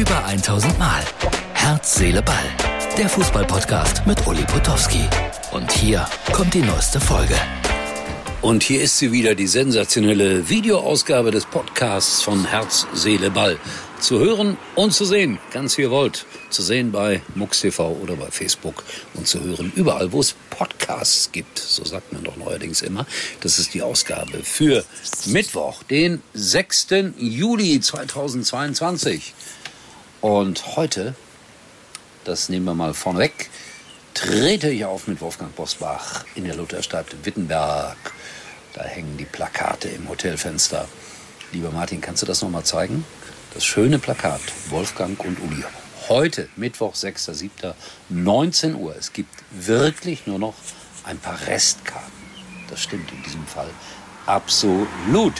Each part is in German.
Über 1000 Mal. Herz, Seele, Ball. Der Fußballpodcast mit Uli Potowski. Und hier kommt die neueste Folge. Und hier ist sie wieder, die sensationelle Videoausgabe des Podcasts von Herz, Seele, Ball. Zu hören und zu sehen, ganz wie ihr wollt. Zu sehen bei MUX TV oder bei Facebook und zu hören überall, wo es Podcasts gibt. So sagt man doch neuerdings immer. Das ist die Ausgabe für Mittwoch, den 6. Juli 2022. Und heute, das nehmen wir mal vorneweg, trete ich auf mit Wolfgang Bosbach in der Lutherstadt Wittenberg. Da hängen die Plakate im Hotelfenster. Lieber Martin, kannst du das nochmal zeigen? Das schöne Plakat, Wolfgang und Uli. Heute, Mittwoch, 6.7., 19 Uhr. Es gibt wirklich nur noch ein paar Restkarten. Das stimmt in diesem Fall absolut.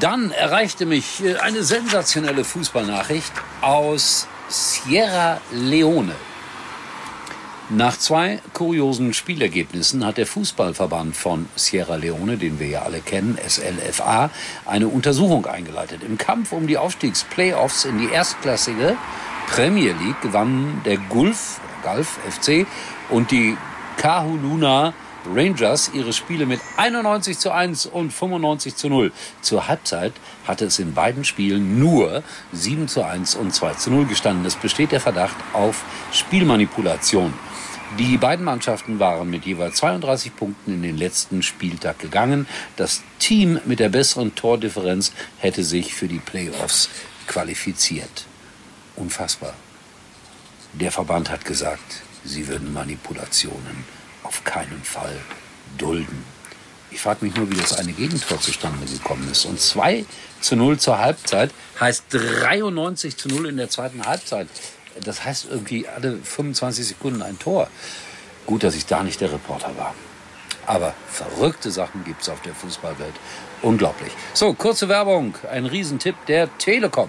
Dann erreichte mich äh, eine sensationelle Fußballnachricht aus Sierra Leone. Nach zwei kuriosen Spielergebnissen hat der Fußballverband von Sierra Leone, den wir ja alle kennen, SLFA, eine Untersuchung eingeleitet. Im Kampf um die Aufstiegsplayoffs in die erstklassige Premier League gewannen der Gulf, Gulf FC und die Kahuluna Rangers ihre Spiele mit 91 zu 1 und 95 zu 0. Zur Halbzeit hatte es in beiden Spielen nur 7 zu 1 und 2 zu 0 gestanden. Es besteht der Verdacht auf Spielmanipulation. Die beiden Mannschaften waren mit jeweils 32 Punkten in den letzten Spieltag gegangen. Das Team mit der besseren Tordifferenz hätte sich für die Playoffs qualifiziert. Unfassbar. Der Verband hat gesagt, sie würden Manipulationen auf keinen Fall dulden. Ich frage mich nur, wie das eine Gegentor zustande gekommen ist. Und 2 zu 0 zur Halbzeit heißt 93 zu 0 in der zweiten Halbzeit. Das heißt irgendwie alle 25 Sekunden ein Tor. Gut, dass ich da nicht der Reporter war. Aber verrückte Sachen gibt es auf der Fußballwelt. Unglaublich. So, kurze Werbung. Ein Riesentipp der Telekom.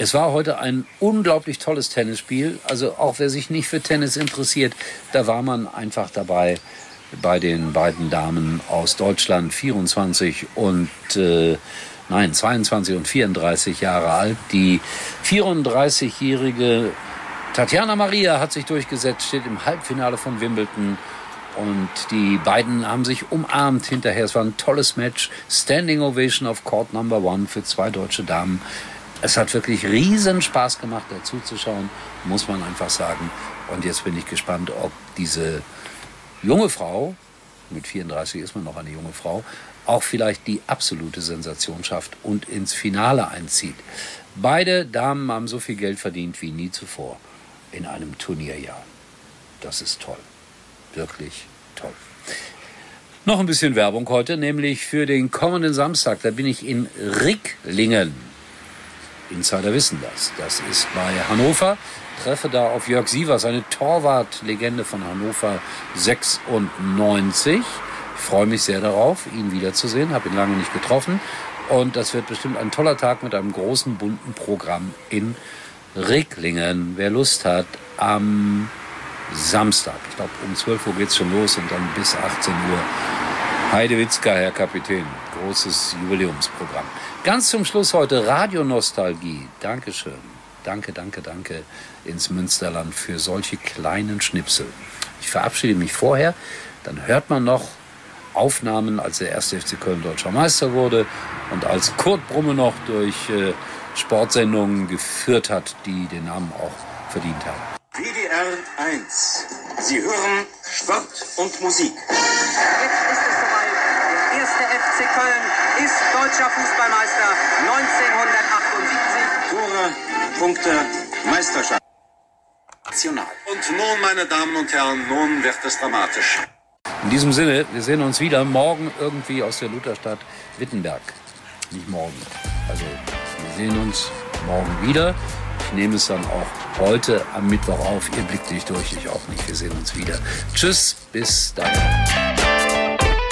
Es war heute ein unglaublich tolles Tennisspiel. Also auch wer sich nicht für Tennis interessiert, da war man einfach dabei bei den beiden Damen aus Deutschland, 24 und äh, nein, 22 und 34 Jahre alt. Die 34-jährige Tatjana Maria hat sich durchgesetzt, steht im Halbfinale von Wimbledon. Und die beiden haben sich umarmt hinterher. Es war ein tolles Match. Standing Ovation auf Court Number One für zwei deutsche Damen. Es hat wirklich riesen Spaß gemacht, dazu zu schauen, muss man einfach sagen. Und jetzt bin ich gespannt, ob diese junge Frau, mit 34 ist man noch eine junge Frau, auch vielleicht die absolute Sensation schafft und ins Finale einzieht. Beide Damen haben so viel Geld verdient wie nie zuvor in einem Turnierjahr. Das ist toll. Wirklich toll. Noch ein bisschen Werbung heute, nämlich für den kommenden Samstag. Da bin ich in Ricklingen. Insider wissen das. Das ist bei Hannover. Treffe da auf Jörg Sievers, eine Torwartlegende von Hannover 96. Ich freue mich sehr darauf, ihn wiederzusehen. Habe ihn lange nicht getroffen. Und das wird bestimmt ein toller Tag mit einem großen, bunten Programm in Ricklingen. Wer Lust hat, am Samstag, ich glaube um 12 Uhr geht's schon los und dann bis 18 Uhr. Heidewitzka, Herr Kapitän. Großes Jubiläumsprogramm. Ganz zum Schluss heute Radionostalgie. Dankeschön. Danke, danke, danke ins Münsterland für solche kleinen Schnipsel. Ich verabschiede mich vorher. Dann hört man noch Aufnahmen, als der 1. FC Köln deutscher Meister wurde und als Kurt Brumme noch durch äh, Sportsendungen geführt hat, die den Namen auch verdient haben. WDR 1. Sie hören Sport und Musik. FC Köln ist deutscher Fußballmeister 1978. Tore, Punkte, Meisterschaft. National. Und nun, meine Damen und Herren, nun wird es dramatisch. In diesem Sinne, wir sehen uns wieder morgen irgendwie aus der Lutherstadt Wittenberg. Nicht morgen. Also, wir sehen uns morgen wieder. Ich nehme es dann auch heute am Mittwoch auf. Ihr blickt nicht durch, ich auch nicht. Wir sehen uns wieder. Tschüss, bis dann.